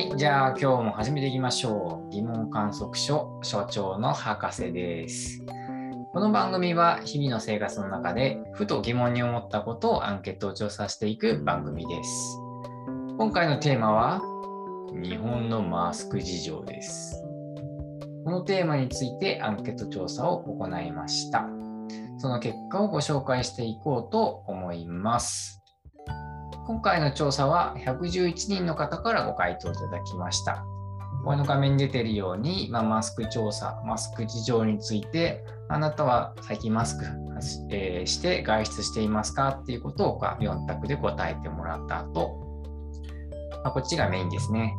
はい、じゃあ今日も始めていきましょう。疑問観測所所長の博士です。この番組は日々の生活の中でふと疑問に思ったことをアンケートを調査していく番組です。今回のテーマは日本のマスク事情です。このテーマについてアンケート調査を行いました。その結果をご紹介していこうと思います。今回の調査は111人の方からご回答いただきました。この画面に出ているように、まあ、マスク調査、マスク事情について、あなたは最近マスク、えして外出していますか？っていうことを4択で答えてもらった後、まあ、こっちがメインですね。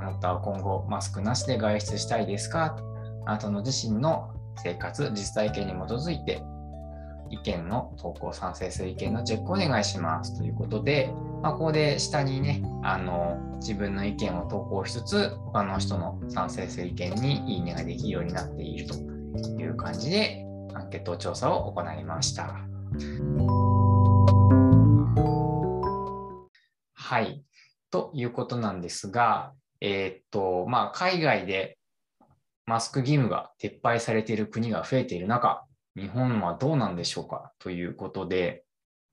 あなたは今後マスクなしで外出したいですか？あなたの自身の生活、実体験に基づいて意見の投稿、賛成する意見のチェックお願いしますということで、まあ、ここで下にね、あの自分の意見を投稿しつつ、他の人の賛成する意見にいいねができるようになっているという感じで、アンケート調査を行いました。はい。ということなんですが、えーっと、まあ、海外でマスク義務が撤廃されている国が増えている中、日本はどうなんでしょうかということで、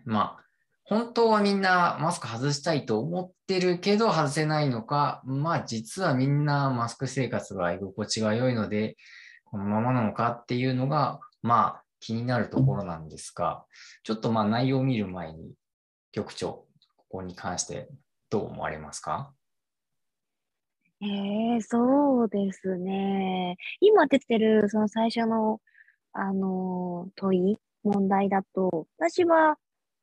まあ、本当はみんなマスク外したいと思ってるけど外せないのか、まあ実はみんなマスク生活が居心地が良いので、このままなのかっていうのが、まあ気になるところなんですが、ちょっとまあ内容を見る前に、局長、ここに関してどう思われますか？ええそうですね。今出てる、その最初の、あのー問い、問題だと、私は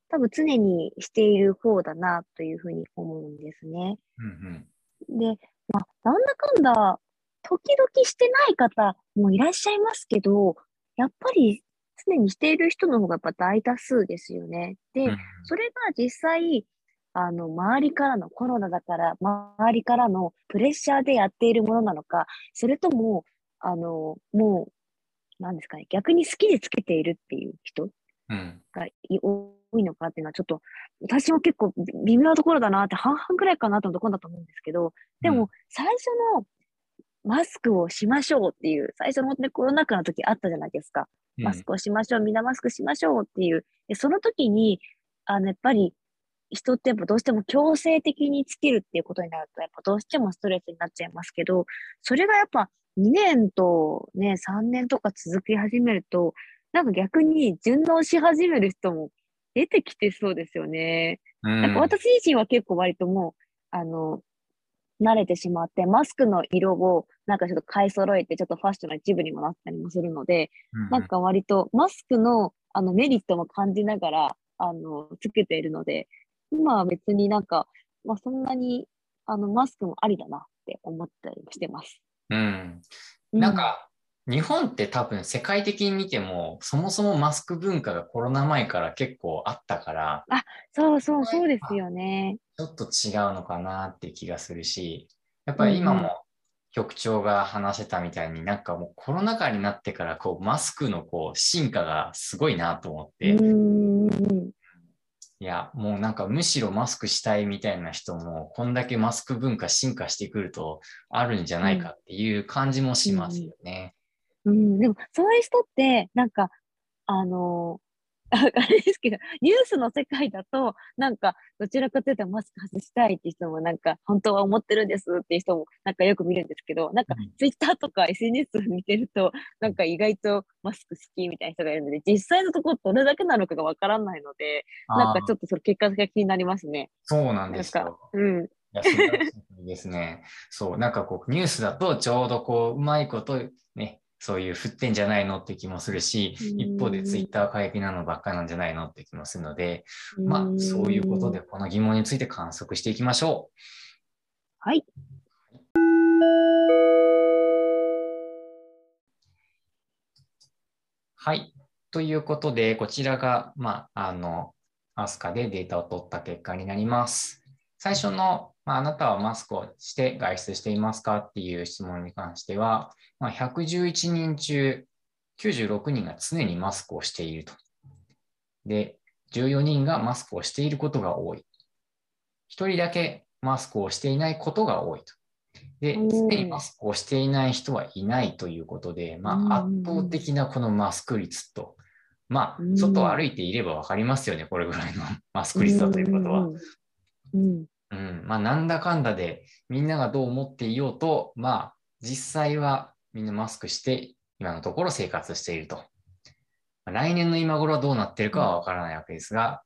多分常にしている方だなというふうに思うんですね。うんで、まあ、なんだかんだ、時々してない方もいらっしゃいますけど、やっぱり常にしている人の方がやっぱ大多数ですよね。で、うん。それが実際、あの、周りからのコロナだから、周りからのプレッシャーでやっているものなのか、それとも、あの、もう、なんですかね、逆に好きでつけているっていう人うん。がい多いのかっていうのは、ちょっと、私も結構微妙なところだなって、半々くらいかなと思うところだと思うんですけど、でも、最初のマスクをしましょうっていう、最初の、ね、コロナ禍の時あったじゃないですか。うん、マスクをしましょう、みんなマスクしましょうっていう。で、その時に、あの、やっぱり、人ってやっぱどうしても強制的につけるっていうことになると、やっぱどうしてもストレスになっちゃいますけど、それがやっぱ2年とね、3年とか続き始めると、なんか逆に順応し始める人も出てきてそうですよね。うん、なんか私自身は結構割ともう、あの、慣れてしまって、マスクの色をなんかちょっと買い揃えて、ちょっとファッションの一部にもなったりもするので、うん、なんか割とマスクのあのメリットも感じながら、あの、つけているので、今は別になんか、まあそんなに、あの、マスクもありだなって思ったりもしてます。うん。うなん、か、日本って多分世界的に見ても、そもそもマスク文化がコロナ前から結構あったから、そうそうそうですよね。ちょっと違うのかなって気がするし、やっぱり今うんうんも局長が話してたみたいになんかもうコロナ禍になってからこうマスクのこう進化がすごいなと思っうて。いや、もうなんかむしろマスクしたいみたいな人も、こんだけマスク文化進化してくるとあるんじゃないかっていう感じもしますよね。うん、でも、そういう人って、なんか、あのああれですけど、ニュースの世界だと、なんか、どちらかというとマスク外したいって人も、なんか、本当は思ってるんですっていう人も、なんかよく見るんですけど、なんかうん、ツイッターとか SNS 見てると、なんか意外とマスク好きみたいな人がいるので、実際のところどれだけなのかがわからないので、なんかちょっとその結果が気になりますね。そうなんですなんよ。うん。いや、素晴らしいですね。そう、なんかこう、ニュースだとちょうどこう、うまいことね、そういう振ってんじゃないのって気もするし、うん一方でツイッター過激なのばっかなんじゃないのって気もするので、まあ、そういうことで、この疑問について観測していきましょう。はい。はい。ということで、こちらが、まあ、あの、アスカでデータを取った結果になります。最初の、まあ、あなたはマスクをして外出していますかっていう質問に関しては、まあ、111人中96人が常にマスクをしていると。で、14人がマスクをしていることが多い。1人だけマスクをしていないことが多いと。で、常にマスクをしていない人はいないということで、まあ、うん圧倒的なこのマスク率と、まあう、ん外を歩いていれば分かりますよね、これぐらいのマスク率だということは。うん。うん、まあ、なんだかんだで、みんながどう思っていようと、まあ、実際はみんなマスクして、今のところ生活していると。まあ来年の今頃はどうなってるかはわからないわけですが、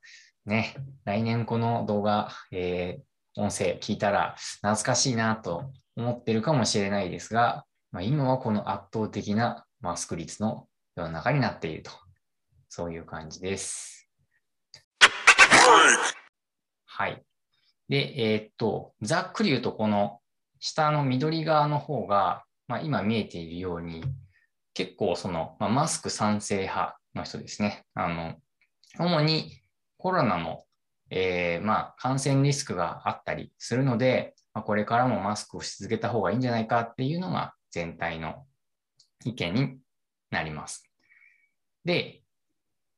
ね、来年この動画、えー音声聞いたら懐かしいなと思ってるかもしれないですが、まあ、今はこの圧倒的なマスク率の世の中になっていると。そういう感じです。はい。で、えーっと、ざっくり言うと、この下の緑側の方が、まあ、今見えているように、結構その、まあ、マスク賛成派の人ですね。あの、主にコロナの、えーまあ、感染リスクがあったりするので、まあ、これからもマスクをし続けた方がいいんじゃないかっていうのが全体の意見になります。で、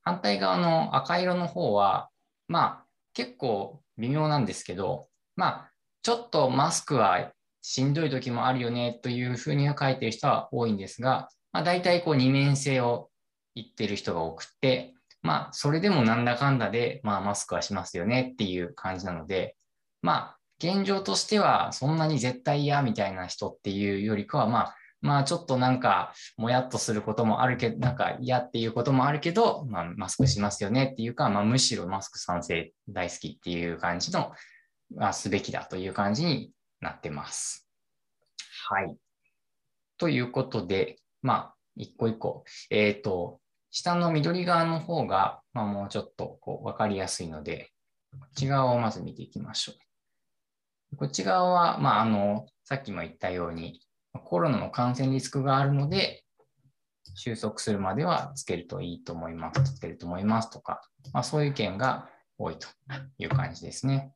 反対側の赤色の方は、まあ、結構微妙なんですけど、まあ、ちょっとマスクはしんどい時もあるよねというふうには書いてる人は多いんですが、まあ、大体こう二面性を言ってる人が多くて、まあ、それでもなんだかんだで、まあ、マスクはしますよねっていう感じなので、まあ、現状としてはそんなに絶対嫌みたいな人っていうよりかは、まあ、まあ、ちょっとなんか、もやっとすることもあるけど、なんか嫌っていうこともあるけど、まあ、マスクしますよねっていうか、まあ、むしろマスク賛成大好きっていう感じの、まあ、すべきだという感じになってます。はい。ということで、まあ、一個一個、えっ、と、下の緑側の方が、まあ、もうちょっとこう分かりやすいので、こっち側をまず見ていきましょう。こっち側は、まあ、あの、さっきも言ったように、コロナの感染リスクがあるので、収束するまではつけるといいと思います、つけると思いますとか、まあ、そういう意見が多いという感じですね。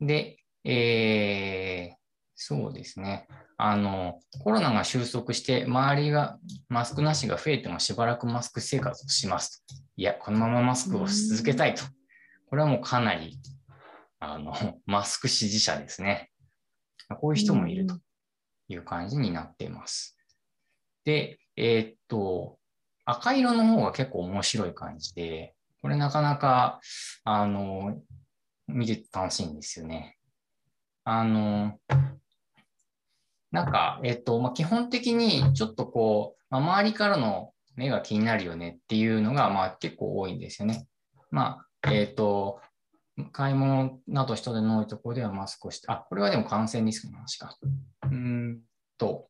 で、えー、そうですね。あの、コロナが収束して、周りがマスクなしが増えてもしばらくマスク生活をしますと。いや、このままマスクをし続けたいと。これはもうかなり、あの、マスク支持者ですね。こういう人もいるという感じになっています。で、えーっと、赤色の方が結構面白い感じで、これなかなか、あの、見てて楽しいんですよね。あの、なんか、えっと、まあ、基本的にちょっとこう、まあ、周りからの目が気になるよねっていうのが、まあ結構多いんですよね。まあ、えっと、買い物など人での多いところではマスクをして、あ、これはでも感染リスクの話か。うーんと、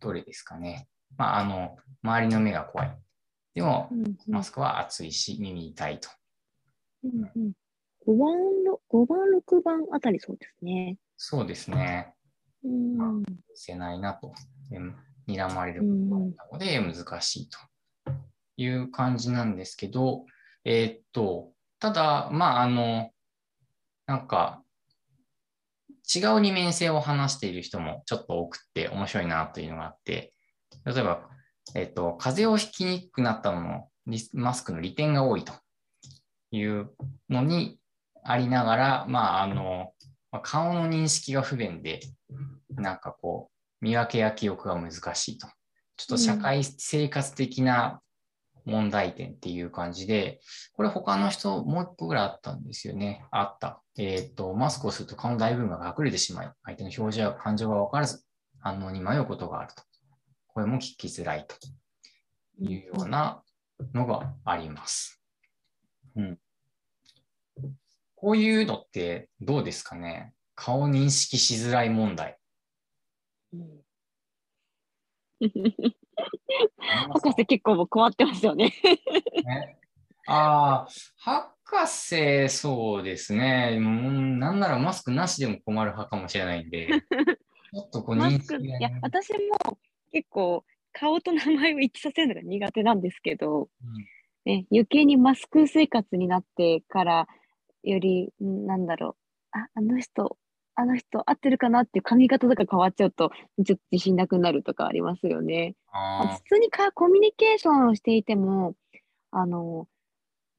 どれですかね。まあ、あの、周りの目が怖い。でもマスクは暑いし、耳痛いと。うんうん5番の、5番、6番あたりそうですね。そうですね。うん。せないなと。で睨まれるうんことなので難しいという感じなんですけど、えーっと、ただ、まあ、あの、なんか、違う二面性を話している人もちょっと多くて面白いなというのがあって、例えば、えっと、風邪をひきにくくなったのもマスクの利点が多いというのにありながら、まあ、あの、顔の認識が不便で、なんかこう、見分けや記憶が難しいと。ちょっと社会生活的な問題点っていう感じで、これ他の人もう一個ぐらいあったんですよね。あった。えっ、と、マスクをすると顔の大部分が隠れてしまい、相手の表情や感情が分からず、反応に迷うことがあると。声も聞きづらいというようなのがあります。うん。こういうのってどうですかね？顔認識しづらい問題。うん博士結構もう困ってますよね。ね、ああ、博士、そうですね。うん、なんならマスクなしでも困る派かもしれないんで、ちょっとこうマスク、認識がいや、ね、私も結構顔と名前を一致させるのが苦手なんですけど、うん。ね、余計にマスク生活になってからより、んなんだろう、あ、あの人、あの人合ってるかなっていう髪型とか変わっちゃうと、ちょっと自信なくなるとかありますよね。ああ普通にかコミュニケーションをしていても、あの、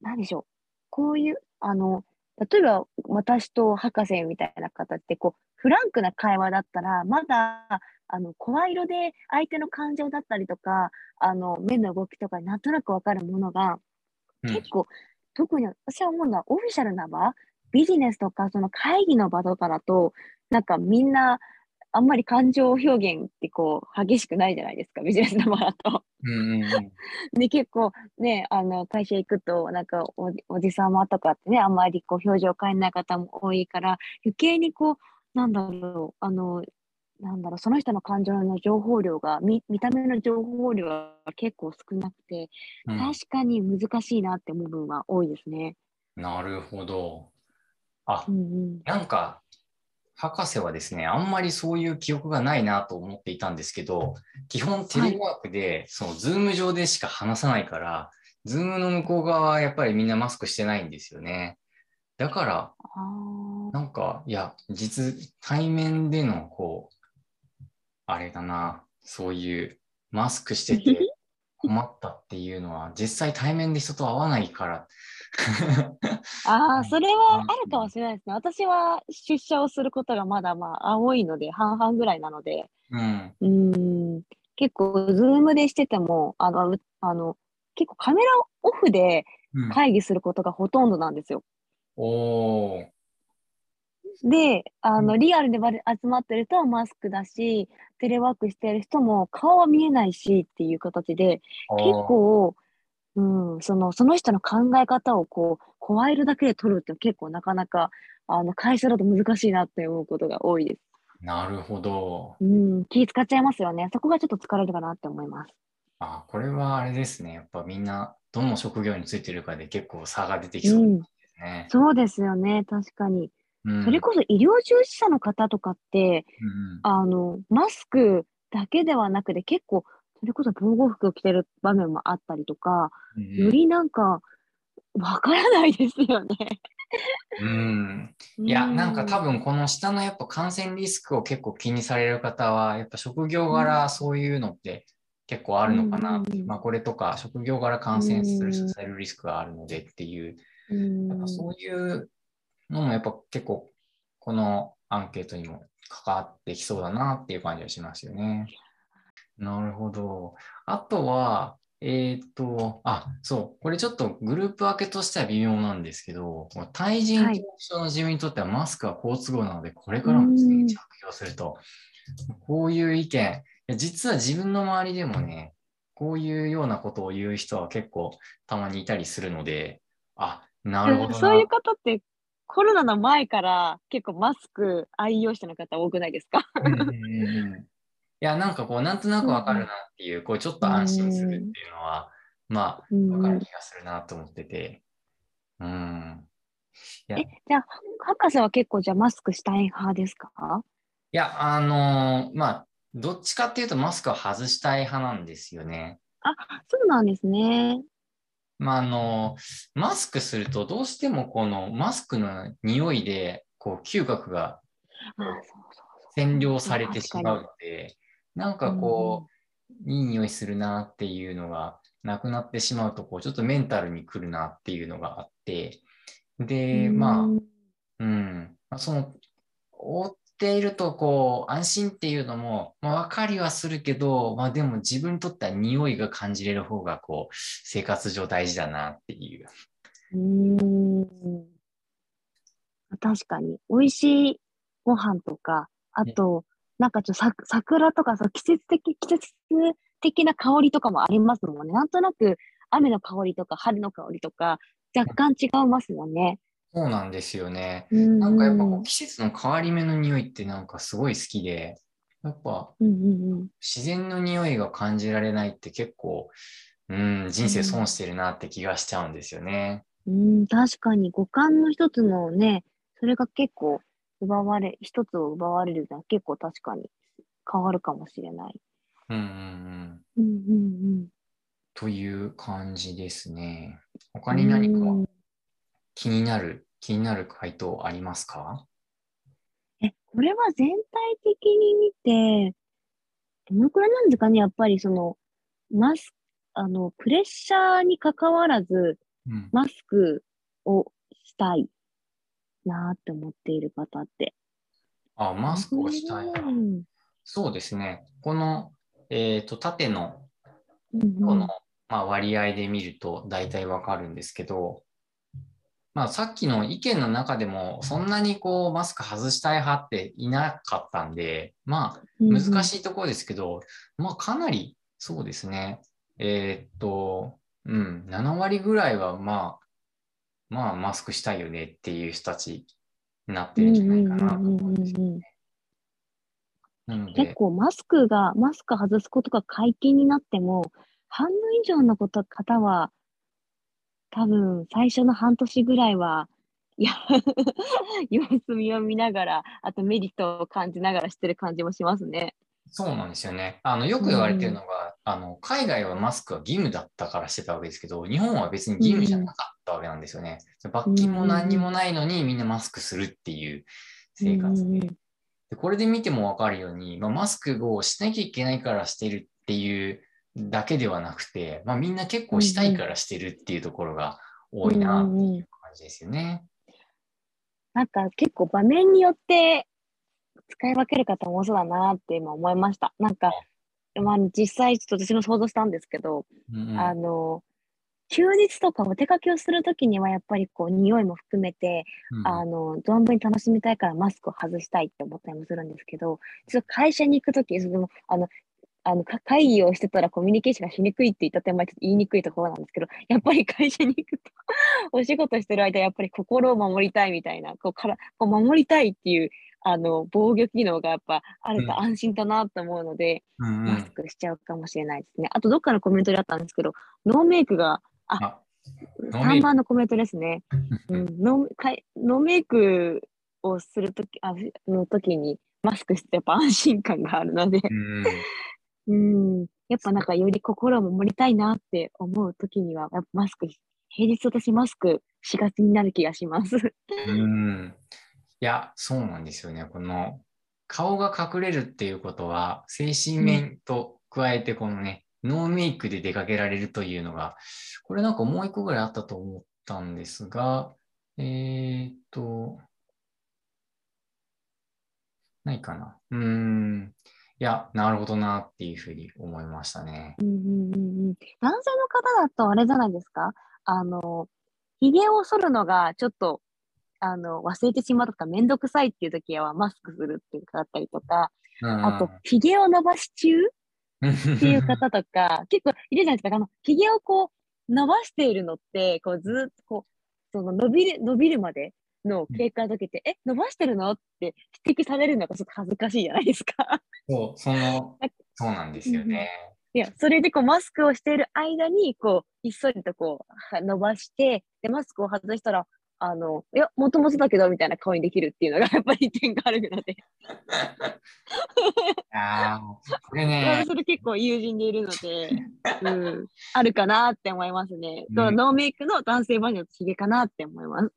何でしょう、こういう、あの、例えば私と博士みたいな方ってこうフランクな会話だったらまだあの声色で相手の感情だったりとかあの目の動きとかなんとなくわかるものが、うん。結構特に私は思うのはオフィシャルな場ビジネスとかその会議の場とかだとなんかみんなあんまり感情表現ってこう激しくないじゃないですかビジネスの場だと。で、結構ね、あの、会社行くと、なんかおじ、おじさまとかってね、あんまりこう、表情変えない方も多いから、余計にこう、なんだろう、あの、なんだろう、その人の感情の情報量が、見、見た目の情報量が結構少なくて、うん確かに難しいなって思う部分は多いですね。なるほど。あう、んうん。なんか、博士はですね、あんまりそういう記憶がないなと思っていたんですけど、基本テレワークで、その Zoom 上でしか話さないから、 Zoom の向こう側はやっぱりみんなマスクしてないんですよね。だから、あなんか、いや、実、対面での、こう、あれだな、そういう、マスクしてて困ったっていうのは、実際対面で人と会わないから。あ、ああ、それはあるかもしれないですね。私は出社をすることがまだまあ、多いので、半々ぐらいなので、うん。ん結構、ズームでしてても、あの、うあの、結構カメラオフでうん、会議することがほとんどなんですよ。おー。で、あの、うんリアルで集まってるとマスクだし、テレワークしてる人も顔は見えないしっていう形で、結構、うん、その、その人の考え方をこう、声色だけで取るって結構なかなか、あの、会社だと難しいなって思うことが多いです。なるほど。うん、気使っちゃいますよね。そこがちょっと疲れるかなって思います。あ、これはあれですね。やっぱみんな、どの職業についてるかで結構差が出てきそううんですね。そうですよね、確かに。うん。それこそ医療従事者の方とかって、うんあの、マスクだけではなくて結構、それこそ防護服を着てる場面もあったりとか、うんよりなんか、わからないですよね。うん。いや、なんか多分、分この下のやっぱ感染リスクを結構気にされる方は、やっぱ職業柄そういうのって結構あるのかな。うんうんまあこれとか職業柄感染する、うんされるリスクがあるのでっていう、うん。やっぱそういうのもやっぱ結構このアンケートにも関わってきそうだなっていう感じがしますよね。なるほど。あとは、えっ、と、あ、そう、これちょっとグループ分けとしては微妙なんですけど、対人恐怖症の自分にとってはマスクは好都合なので、これからも常に着用すると、こういう意見、実は自分の周りでもね、こういうようなことを言う人は結構たまにいたりするので、あ、なるほどな。そういう方って、コロナの前から結構マスク愛用者の方多くないですか？うんうんうんうんいや、なんかこう、なんとなくわかるなっていう、こう、ちょっと安心するっていうのは、まあ、うんわかる気がするなと思ってて。うん。えい、じゃあ、博士は結構じゃあマスクしたい派ですか？や、あのーまあ、どっちかっていうとマスクは外したい派なんですよね。あ、そうなんですね。まあ、あのーマスクするとどうしてもこのマスクの匂いで、こう、嗅覚が。占領されてしまう確ので、なんかこう、いい匂いするなっていうのがなくなってしまうと、こう、ちょっとメンタルに来るなっていうのがあって、で、まあ、うん。その、覆っていると、こう、安心っていうのも、まあ、分かりはするけど、まあ、でも自分にとっては匂いが感じれる方が、こう、生活上大事だなっていう。うーん確かに、美味しいご飯とか、あと、なんかちょっとさ桜とかそう季節的、季節的な香りとかもありますもんね。なんとなく雨の香りとか春の香りとか、若干違いますよね。そうなんですよね。ななんかやっぱこう季節の変わり目の匂いってなんかすごい好きで、やっぱうんうんうん、自然の匂いが感じられないって結構、うん、人生損してるなって気がしちゃうんですよね。うん、確かに五感の一つのね、それが結構奪われ、一つを奪われるのは結構確かに変わるかもしれない。うんうんうん。うんうんという感じですね。うん。他に何かうん気になる、気になる回答ありますか？え、これは全体的に見て、どのくらいなんですかね？やっぱりその、マス、あの、プレッシャーに関わらず、うん。マスクをしたい。なって思っている方って。あ、マスクをしたい。うんそうですね。この、えっ、と、縦のうんこの、まあ、割合で見ると大体わかるんですけど、まあ、さっきの意見の中でもそんなにこうマスク外したい派っていなかったんで、まあ、難い。しいところですけど、まあ、かなりそうですね。えーっと、うん、7割ぐらいはまあ、まあ、マスクしたいよねっていう人たちになってるんじゃないかなと思うんですよね。結で、構マスクが、マスク外すことが解禁になっても、半分以上のこと方は、多分最初の半年ぐらいは、いや、様子見を見ながら、あとメリットを感じながらしてる感じもしますね。そうなんですよね。あのよく言われてるのが、あの海外はマスクは義務だったからしてたわけですけど、日本は別に義務じゃなかったわけなんですよね。罰金も何にもないのにみんなマスクするっていう生活うんうんで。でこれで見ても分かるように、まあ、マスクをしなきゃいけないからしてるっていうだけではなくて、まあ、みんな結構したいからしてるっていうところが多いなっていう感じですよね。なんか結構場面によって使い分ける方も多そうだなって今思いました。なんか、まあ、実際ちょっと私も想像したんですけど、うんうん。あの、休日とかお出かけをするときにはやっぱりこう匂いも含めて、うんあの、存分に楽しみたいからマスクを外したいって思ったりもするんですけど、ちょっと会社に行くとき、その、あの、あの、か会議をしてたらコミュニケーションがしにくいって言った手前、ちょっと言いにくいところなんですけど、やっぱり会社に行くと、お仕事してる間、やっぱり心を守りたいみたいな、こう、から、こう守りたいっていう、あの、防御機能がやっぱあると安心だなと思うので、うんうんマスクしちゃうかもしれないですね。あと、どっかのコメントであったんですけど、ノーメイクが、あノーメイク3番のコメントですね。うん、ノーかいノーメイクをするとき、あの時にマスクしてやっぱ安心感があるので、うんうん、やっぱなんかより心を守りたいなって思うときには、やっぱマスク、平日私マスクしがちになる気がします。うんいや、そうなんですよね。この顔が隠れるっていうことは、精神面と加えて、このね、ノーメイクで出かけられるというのが、これなんかもう一個ぐらいあったと思ったんですが、えーっと、ないかな。うん。いや、なるほどなっていうふうに思いましたね。うんうんうんうん男性の方だとあれじゃないですか？あの、髭を剃るのがちょっと、あの、忘れてしまうとかめんどくさいっていう時はマスクするっていう方だったりとか、あと、髭を伸ばし中っていう方とか、結構いるじゃないですか？あの、髭をこう、伸ばしているのって、こう、ずーっとこう、その伸びる、伸びるまでの経過を解けて、え、伸ばしてるの？って指摘されるのがちょっと恥ずかしいじゃないですか。そう、その、そうなんですよね。いや、それでこう、マスクをしている間に、こう、ひっそりとこう、は伸ばして、で、マスクを外したら、あの、いや、もともとだけど、みたいな顔にできるっていうのが、やっぱり点があるので、ああ、これね、私それ結構友人でいるので、うん、あるかなって思いますね。うんノーメイクの男性バージョンのヒゲかなって思います。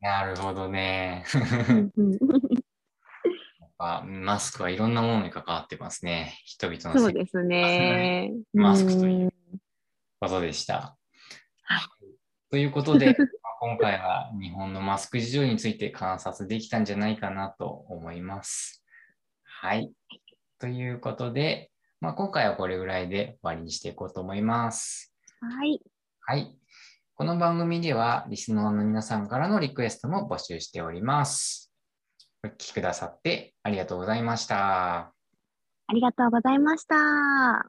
なるほどね。ぱマスクはいろんなものに関わってますね。人々の生そうですね。マスクといううんことでした。はいということで、まあ今回は日本のマスク事情について観察できたんじゃないかなと思います。はい。ということで、まあ、今回はこれぐらいで終わりにしていこうと思います。はい。はい。この番組では、リスナーの皆さんからのリクエストも募集しております。お聞きくださってありがとうございました。ありがとうございました。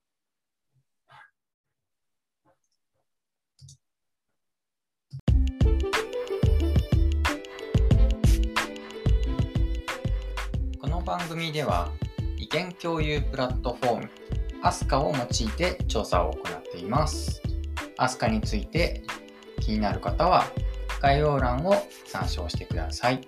この番組では意見共有プラットフォームアスカを用いて調査を行っています。アスカについて気になる方は概要欄を参照してください。